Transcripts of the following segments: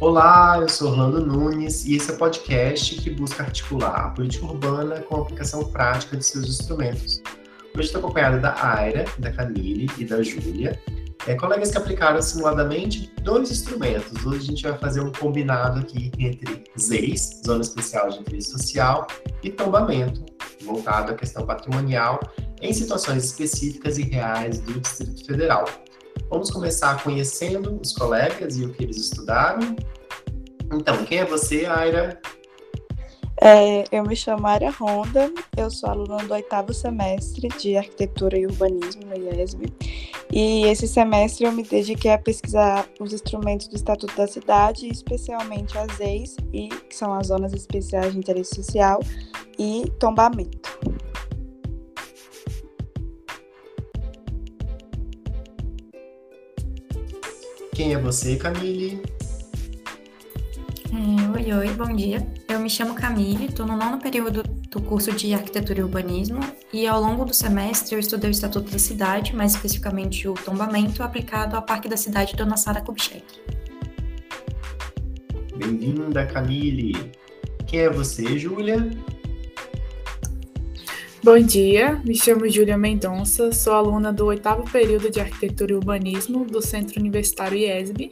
Olá, eu sou Orlando Nunes e esse é o podcast que busca articular a política urbana com a aplicação prática de seus instrumentos. Hoje estou acompanhado da Aira, da Camille e da Júlia, é, colegas que aplicaram simuladamente dois instrumentos. Hoje a gente vai fazer um combinado aqui entre ZEIS, Zona Especial de Interesse Social, e tombamento, voltado à questão patrimonial, em situações específicas e reais do Distrito Federal. Vamos começar conhecendo os colegas e o que eles estudaram, então, quem é você, Aira? É, eu me chamo Aira Ronda, eu sou aluna do oitavo semestre de Arquitetura e Urbanismo no IESB. E esse semestre eu me dediquei a pesquisar os instrumentos do Estatuto da Cidade, especialmente as EIs, e, que são as Zonas Especiais de Interesse Social, e tombamento. Quem é você, Camille? É, oi, oi, bom dia. Eu me chamo Camille, estou no nono período do curso de Arquitetura e Urbanismo e ao longo do semestre eu estudei o Estatuto da Cidade, mais especificamente o tombamento aplicado ao Parque da Cidade Dona Sara Kubitschek. Bem-vinda, Camille. Quem é você, Júlia? Bom dia, me chamo Júlia Mendonça, sou aluna do oitavo período de Arquitetura e Urbanismo do Centro Universitário IESB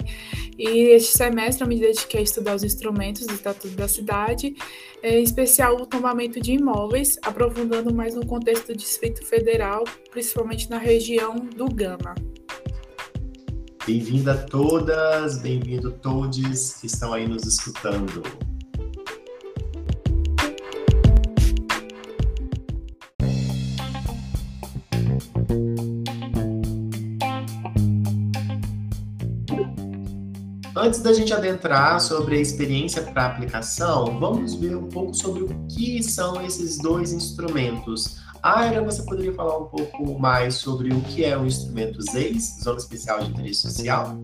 e este semestre eu me dediquei a estudar os instrumentos do Estatuto da Cidade, em especial o tombamento de imóveis, aprofundando mais no contexto do Distrito Federal, principalmente na região do Gama. Bem-vinda a todas, bem-vindo todos que estão aí nos escutando. Antes da gente adentrar sobre a experiência para aplicação, vamos ver um pouco sobre o que são esses dois instrumentos. Aira, você poderia falar um pouco mais sobre o que é o instrumento ZEIS, Zona Especial de Interesse Social?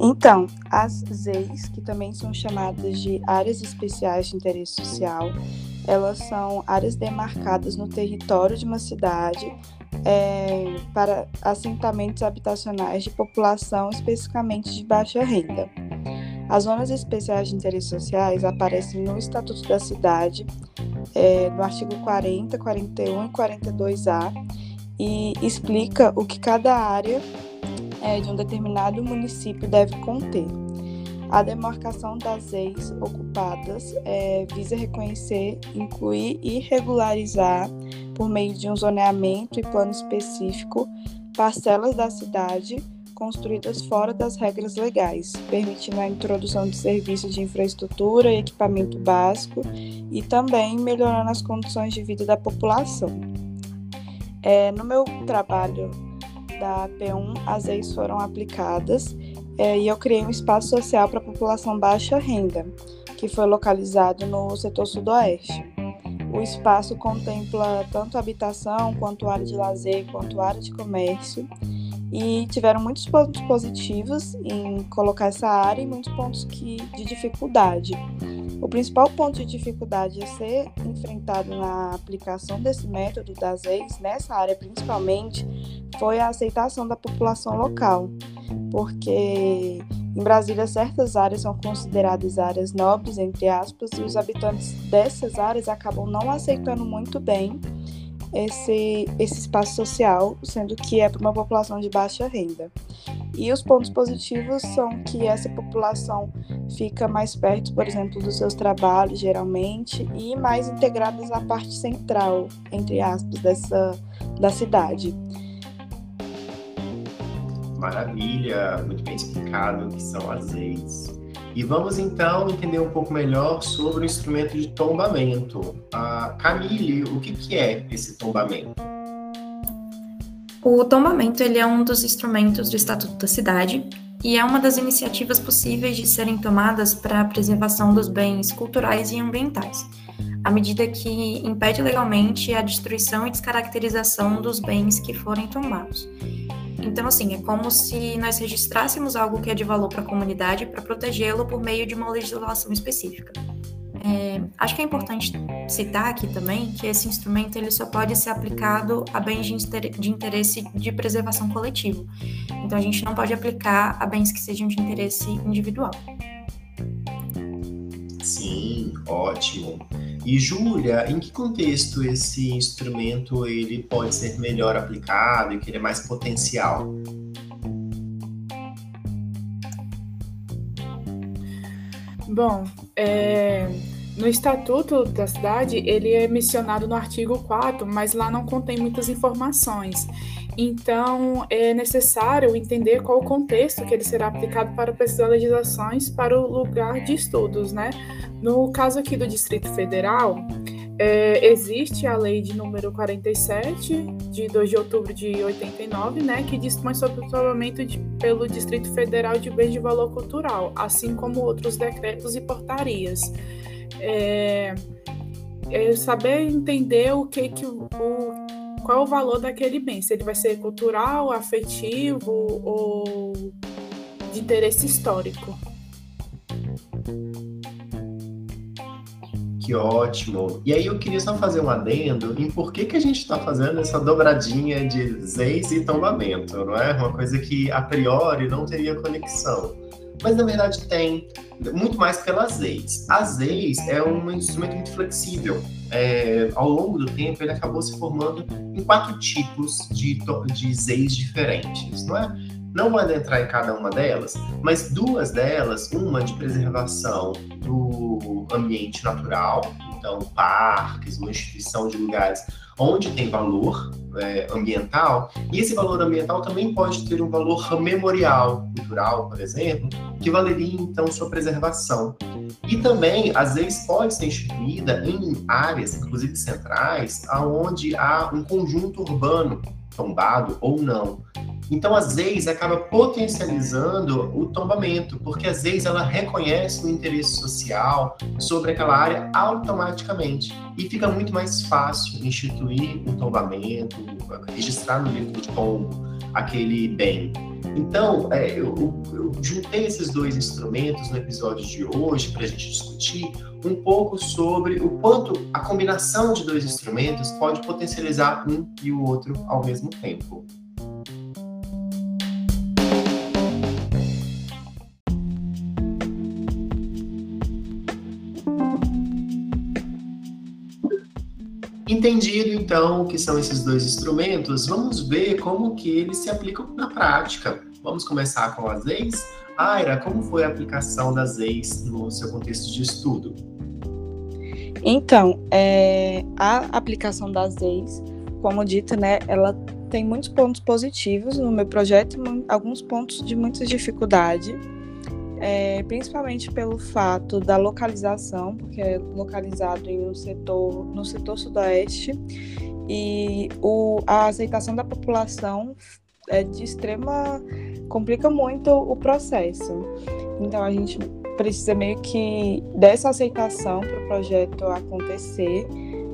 Então, as ZEIS, que também são chamadas de Áreas Especiais de Interesse Social, elas são áreas demarcadas no território de uma cidade é, para assentamentos habitacionais de população especificamente de baixa renda. As zonas especiais de interesses sociais aparecem no Estatuto da Cidade, é, no artigo 40, 41 e 42A, e explica o que cada área é, de um determinado município deve conter. A demarcação das ex ocupadas é, visa reconhecer, incluir e regularizar por meio de um zoneamento e plano específico, parcelas da cidade construídas fora das regras legais, permitindo a introdução de serviços de infraestrutura e equipamento básico e também melhorando as condições de vida da população. É, no meu trabalho da P1, as leis foram aplicadas é, e eu criei um espaço social para a população baixa renda, que foi localizado no setor sudoeste. O espaço contempla tanto habitação, quanto área de lazer, quanto área de comércio. E tiveram muitos pontos positivos em colocar essa área e muitos pontos que, de dificuldade. O principal ponto de dificuldade a ser enfrentado na aplicação desse método das leis, nessa área principalmente, foi a aceitação da população local, porque em Brasília, certas áreas são consideradas áreas nobres, entre aspas, e os habitantes dessas áreas acabam não aceitando muito bem esse, esse espaço social, sendo que é para uma população de baixa renda. E os pontos positivos são que essa população fica mais perto, por exemplo, dos seus trabalhos, geralmente, e mais integradas na parte central, entre aspas, dessa, da cidade. Maravilha, muito bem explicado o que são as leis. E vamos então entender um pouco melhor sobre o instrumento de tombamento. Uh, Camille, o que, que é esse tombamento? O tombamento ele é um dos instrumentos do Estatuto da Cidade e é uma das iniciativas possíveis de serem tomadas para a preservação dos bens culturais e ambientais, à medida que impede legalmente a destruição e descaracterização dos bens que forem tombados. Então, assim, é como se nós registrássemos algo que é de valor para a comunidade para protegê-lo por meio de uma legislação específica. É, acho que é importante citar aqui também que esse instrumento ele só pode ser aplicado a bens de interesse de preservação coletivo. Então a gente não pode aplicar a bens que sejam de interesse individual. Sim, ótimo. E Júlia, em que contexto esse instrumento ele pode ser melhor aplicado e que ele é mais potencial? Bom, é, no Estatuto da Cidade, ele é mencionado no artigo 4, mas lá não contém muitas informações. Então, é necessário entender qual o contexto que ele será aplicado para precisar legislações para o lugar de estudos, né? No caso aqui do Distrito Federal, é, existe a lei de número 47, de 2 de outubro de 89, né, que dispõe sobre o tombamento de, pelo Distrito Federal de bens de valor cultural, assim como outros decretos e portarias é, é saber entender o que que o, qual o valor daquele bem, se ele vai ser cultural, afetivo ou de interesse histórico. Que ótimo! E aí eu queria só fazer um adendo em por que, que a gente está fazendo essa dobradinha de zeis e tombamento, não é? Uma coisa que a priori não teria conexão mas na verdade tem muito mais pelas leis. As leis é um instrumento muito flexível. É, ao longo do tempo, ele acabou se formando em quatro tipos de, de zeis diferentes, não é? Não vou entrar em cada uma delas, mas duas delas, uma de preservação do ambiente natural, então parques, uma instituição de lugares onde tem valor é, ambiental, e esse valor ambiental também pode ter um valor memorial, cultural, por exemplo, que valeria então sua preservação. E também, às vezes, pode ser instituída em áreas, inclusive centrais, aonde há um conjunto urbano tombado ou não. Então, às vezes, acaba potencializando o tombamento, porque às vezes ela reconhece o interesse social sobre aquela área automaticamente. E fica muito mais fácil instituir um tombamento, registrar no livro de tombo aquele bem. Então, é, eu, eu, juntei esses dois instrumentos no episódio de hoje para a gente discutir um pouco sobre o quanto a combinação de dois instrumentos pode potencializar um e o outro ao mesmo tempo. Entendido então o que são esses dois instrumentos, vamos ver como que eles se aplicam na prática. Vamos começar com as leis. Aira, como foi a aplicação das leis no seu contexto de estudo? Então, é, a aplicação das leis, como dito, né, ela tem muitos pontos positivos no meu projeto alguns pontos de muita dificuldade é, principalmente pelo fato da localização, porque é localizado em um setor, no setor sudoeste, e o, a aceitação da população é de extrema complica muito o processo. Então a gente precisa meio que dessa aceitação para o projeto acontecer,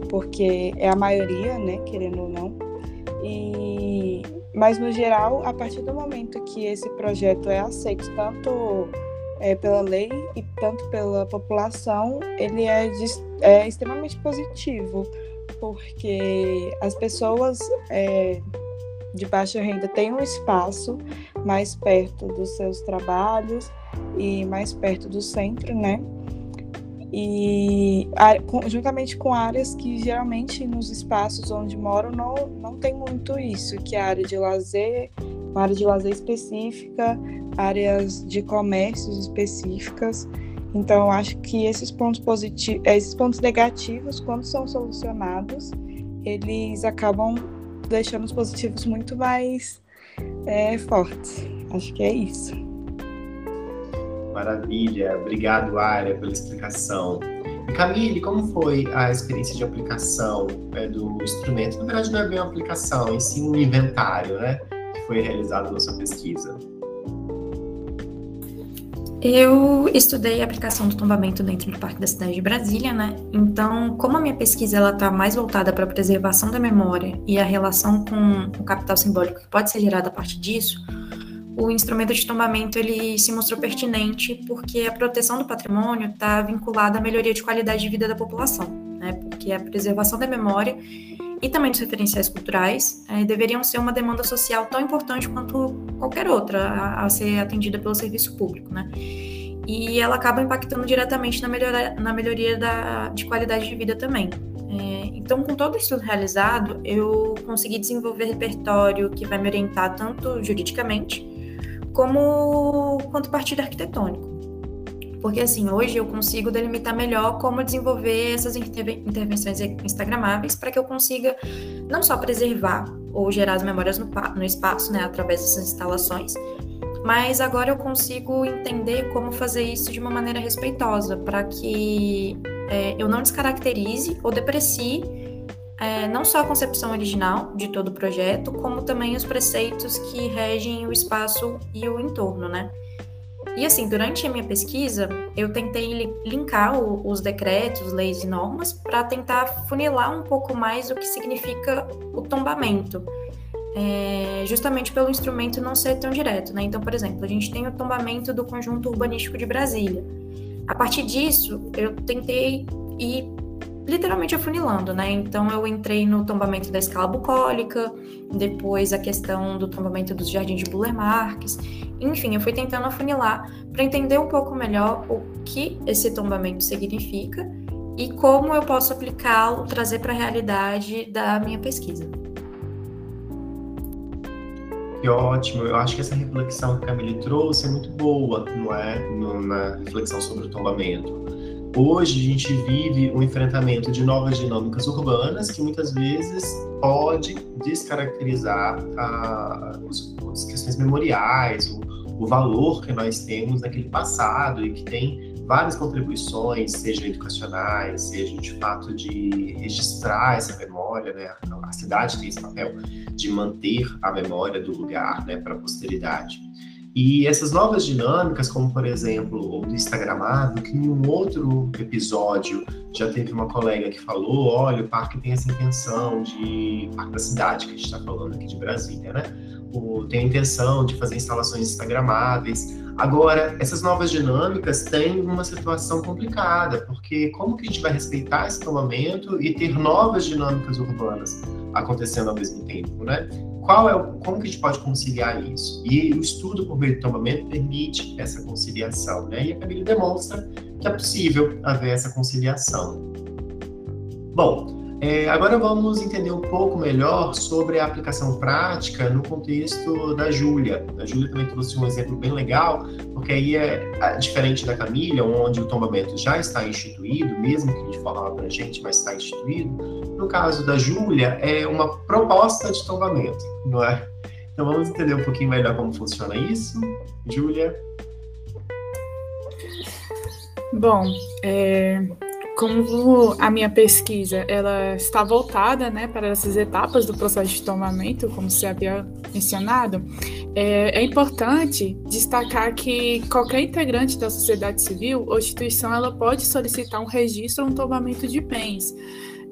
porque é a maioria, né, querendo ou não. E mas no geral, a partir do momento que esse projeto é aceito tanto é, pela lei e tanto pela população, ele é, de, é extremamente positivo, porque as pessoas é, de baixa renda têm um espaço mais perto dos seus trabalhos e mais perto do centro, né? E juntamente com áreas que geralmente nos espaços onde moram não, não tem muito isso, que é a área de lazer, uma área de lazer específica, áreas de comércios específicas. Então, acho que esses pontos positivos, esses pontos negativos, quando são solucionados, eles acabam deixando os positivos muito mais é, fortes. Acho que é isso. Maravilha, obrigado, Área, pela explicação. Camille, como foi a experiência de aplicação é, do instrumento? Na verdade, não é bem uma aplicação, e sim um inventário, né? Foi realizado na sua pesquisa. Eu estudei a aplicação do tombamento dentro do Parque da Cidade de Brasília, né? Então, como a minha pesquisa ela está mais voltada para a preservação da memória e a relação com o capital simbólico que pode ser gerado a partir disso, o instrumento de tombamento ele se mostrou pertinente porque a proteção do patrimônio está vinculada à melhoria de qualidade de vida da população, né? Porque a preservação da memória e também dos referenciais culturais é, deveriam ser uma demanda social tão importante quanto qualquer outra a, a, ser atendida pelo serviço público, né? E ela acaba impactando diretamente na, melhora, na melhoria da, de qualidade de vida também. É, então, com todo isso realizado, eu consegui desenvolver repertório que vai me orientar tanto juridicamente como quanto partido arquitetônico. Porque assim, hoje eu consigo delimitar melhor como desenvolver essas intervenções instagramáveis para que eu consiga não só preservar ou gerar as memórias no, no espaço, né, através dessas instalações, mas agora eu consigo entender como fazer isso de uma maneira respeitosa, para que é, eu não descaracterize ou deprecie é, não só a concepção original de todo o projeto, como também os preceitos que regem o espaço e o entorno, né? E assim, durante a minha pesquisa, eu tentei linkar os decretos, leis e normas para tentar funilar um pouco mais o que significa o tombamento, é, justamente pelo instrumento não ser tão direto. Né? Então, por exemplo, a gente tem o tombamento do conjunto urbanístico de Brasília. A partir disso, eu tentei ir literalmente afunilando, né? Então eu entrei no tombamento da escala bucólica, depois a questão do tombamento dos jardins de Buller Marques. Enfim, eu fui tentando afunilar para entender um pouco melhor o que esse tombamento significa e como eu posso aplicá-lo, trazer para a realidade da minha pesquisa. Que ótimo! Eu acho que essa reflexão que a Camille trouxe é muito boa, não é? No, na reflexão sobre o tombamento Hoje a gente vive um enfrentamento de novas dinâmicas urbanas que muitas vezes pode descaracterizar a, os, as questões memoriais, o, valor que nós temos naquele passado e que tem várias contribuições, sejam educacionais, seja de fato de registrar essa memória, né? A cidade tem esse papel de manter a memória do lugar, né, para a posteridade. E essas novas dinâmicas, como por exemplo o do Instagramado, que em um outro episódio já teve uma colega que falou: olha, o parque tem essa intenção de. Parque da cidade, que a gente está falando aqui de Brasília, né? O, tem a intenção de fazer instalações Instagramáveis. Agora, essas novas dinâmicas têm uma situação complicada, porque como que a gente vai respeitar esse tomamento e ter novas dinâmicas urbanas acontecendo ao mesmo tempo, né? qual é o, como que a gente pode conciliar isso? E o estudo por meio de tomamento permite essa conciliação, né? E a Camila demonstra que é possível haver essa conciliação. Bom, é, agora vamos entender um pouco melhor sobre a aplicação prática no contexto da Júlia. A Júlia também trouxe um exemplo bem legal, porque aí é diferente da Camila, onde o tombamento já está instituído, mesmo que de forma abrangente, mas está instituído. No caso da Júlia, é uma proposta de tombamento, não é? Então vamos entender um pouquinho melhor como funciona isso. Júlia? Bom, é, como a minha pesquisa ela está voltada né, para essas etapas do processo de tomamento, como você havia mencionado, é, é, importante destacar que qualquer integrante da sociedade civil ou instituição ela pode solicitar um registro ou um tomamento de bens.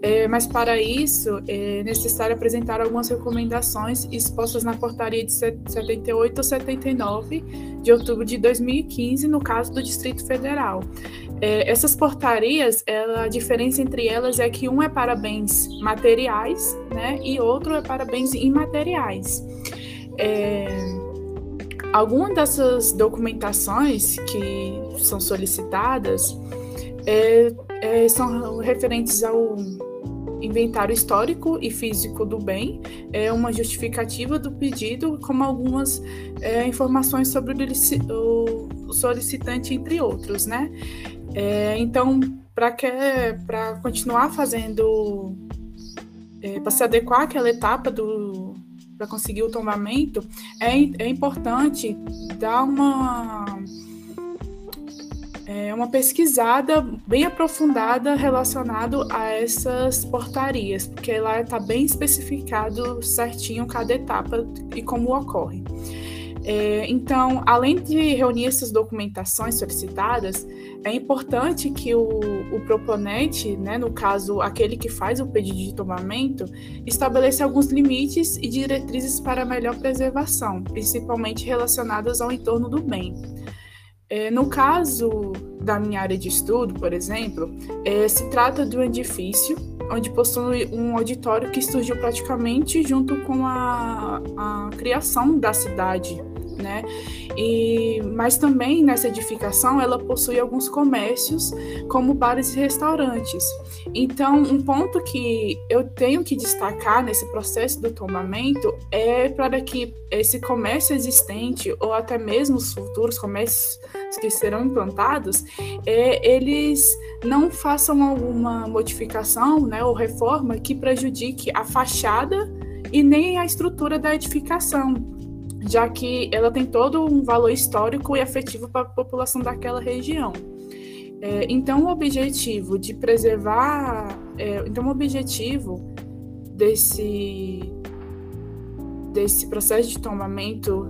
É, mas para isso é necessário apresentar algumas recomendações expostas na portaria de 78 ou 79 de outubro de 2015, no caso do Distrito Federal. É, essas portarias, ela, a diferença entre elas é que um é para bens materiais, né, e outro é para bens imateriais. É, algumas dessas documentações que são solicitadas é, é, são referentes ao inventário histórico e físico do bem, é uma justificativa do pedido, como algumas é, informações sobre o solicitante, entre outros, né? É, então, para continuar fazendo, é, para se adequar àquela etapa do para conseguir o tombamento, é, é importante dar uma é, uma pesquisada bem aprofundada relacionado a essas portarias, porque lá está bem especificado certinho cada etapa e como ocorre. É, então, além de reunir essas documentações solicitadas, é importante que o, o proponente, né, no caso aquele que faz o pedido de tomamento, estabeleça alguns limites e diretrizes para melhor preservação, principalmente relacionadas ao entorno do bem. É, no caso da minha área de estudo, por exemplo, é, se trata de um edifício onde possui um auditório que surgiu praticamente junto com a, a criação da cidade né? E, mas também nessa edificação ela possui alguns comércios, como bares e restaurantes. Então, um ponto que eu tenho que destacar nesse processo do tombamento é para que esse comércio existente, ou até mesmo os futuros comércios que serão implantados, é, eles não façam alguma modificação né, ou reforma que prejudique a fachada e nem a estrutura da edificação, já que ela tem todo um valor histórico e afetivo para a população daquela região. É, então, o objetivo de preservar, é, então o objetivo desse desse processo de tombamento,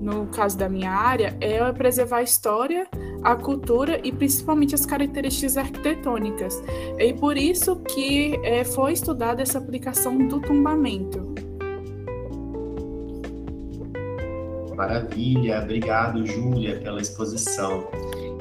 no caso da minha área, é preservar a história, a cultura e principalmente as características arquitetônicas. E por isso que é, foi estudada essa aplicação do tombamento. Maravilha, obrigado, Júlia, pela exposição.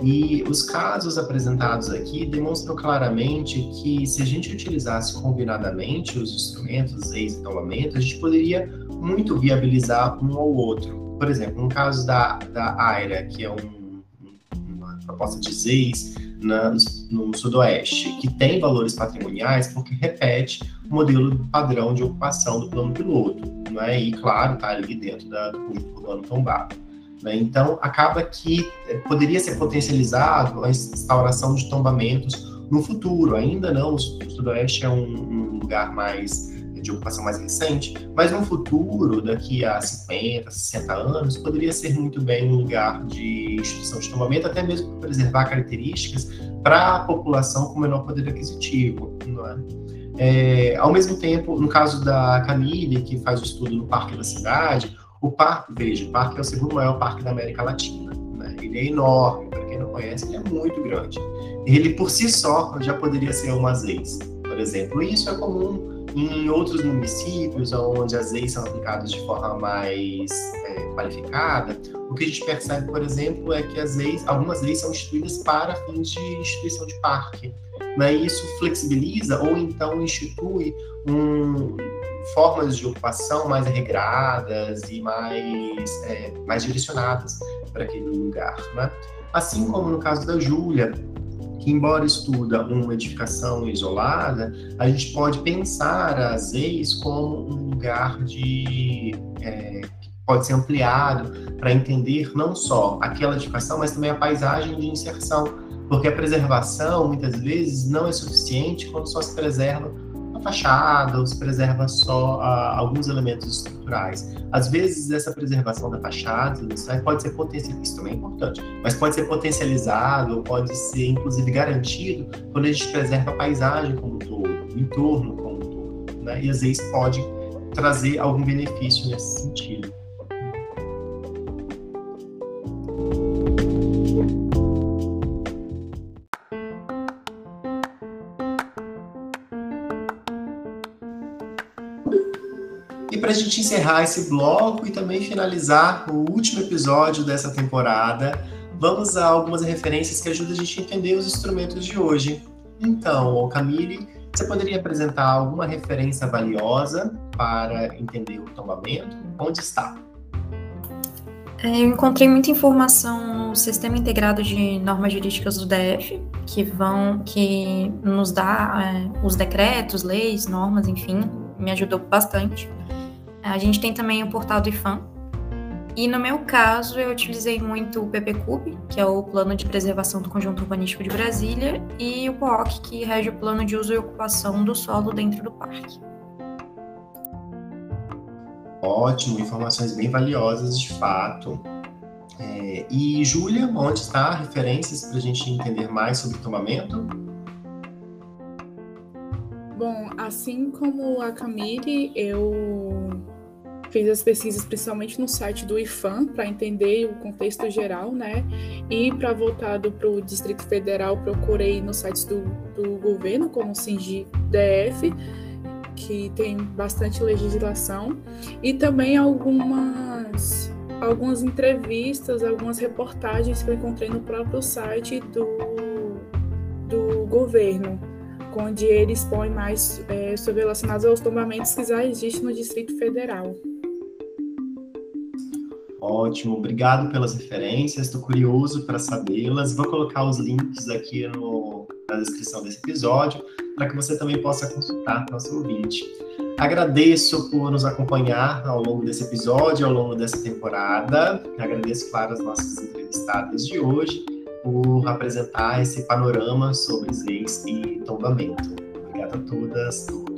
E os casos apresentados aqui demonstram claramente que se a gente utilizasse combinadamente os instrumentos ex e a gente poderia muito viabilizar um ou outro. Por exemplo, no caso da, da AIRA, que é um, uma proposta de ZEIS na, no Sudoeste, que tem valores patrimoniais porque repete modelo padrão de ocupação do plano piloto né? E claro, tá ali dentro da, do conjunto urbano tombado. Né? Então, acaba que eh, poderia ser potencializado a instauração de tombamentos no futuro. Ainda não, o Sudoeste é um, um lugar mais de ocupação mais recente, mas no futuro, daqui a 50, 60 anos, poderia ser muito bem um lugar de instituição de tombamento, até mesmo para preservar características para a população com menor poder aquisitivo. Não é? É, ao mesmo tempo, no caso da Camille, que faz o estudo no Parque da Cidade, o parque, veja, o parque é o segundo maior parque da América Latina. Né? Ele é enorme, para quem não conhece, ele é muito grande. Ele, por si só, já poderia ser uma ZEIS, por exemplo. E isso é comum em outros municípios, onde as leis são aplicadas de forma mais é, qualificada, o que a gente percebe, por exemplo, é que as leis, algumas leis são instituídas para fins de instituição de parque né, isso flexibiliza ou então institui um, formas de ocupação mais regradas e mais, é, mais direcionadas para aquele lugar. Né? Assim como no caso da Júlia, que embora estuda uma edificação isolada, a gente pode pensar as ex como um lugar de é, que pode ser ampliado para entender não só aquela edificação, mas também a paisagem de inserção porque a preservação, muitas vezes, não é suficiente quando só se preserva a fachada ou se preserva só uh, alguns elementos estruturais. Às vezes, essa preservação da fachada pode ser potencializada, isso também é importante, mas pode ser potencializado, pode ser, inclusive, garantido quando a gente preserva a paisagem como um todo, o entorno como um todo. Né? E, às vezes, pode trazer algum benefício nesse sentido. Gente encerrar esse bloco e também finalizar o último episódio dessa temporada, vamos a algumas referências que ajudam a gente a entender os instrumentos de hoje. Então, Camille, você poderia apresentar alguma referência valiosa para entender o tombamento? Onde está? É, eu encontrei muita informação no Sistema Integrado de Normas Jurídicas do DF, que vão, que nos dá é, os decretos, leis, normas, enfim, me ajudou bastante. A gente tem também o portal do IFAM. E no meu caso, eu utilizei muito o PPCUB, que é o Plano de Preservação do Conjunto Urbanístico de Brasília, e o POC, que rege o Plano de Uso e Ocupação do Solo dentro do parque. Ótimo, informações bem valiosas de fato. É, e Júlia, onde está? Referências para a gente entender mais sobre o tombamento? Bom, assim como a Camille, eu fiz as pesquisas principalmente no site do IFAM para entender o contexto geral, né? E para voltado para o Distrito Federal, procurei nos sites do, do governo, como o SINGI DF, que tem bastante legislação, e também algumas algumas entrevistas, algumas reportagens que eu encontrei no próprio site do, do governo, onde eles põem mais é, sobre relacionados aos tombamentos que já existem no Distrito Federal. Ótimo, obrigado pelas referências, estou curioso para sabê-las. Vou colocar os links aqui no, na descrição desse episódio para que você também possa consultar nosso ouvinte. Agradeço por nos acompanhar ao longo desse episódio, ao longo dessa temporada. Agradeço, claro, as nossas entrevistadas de hoje por apresentar esse panorama sobre leis e tombamento. Obrigado a todas, todos.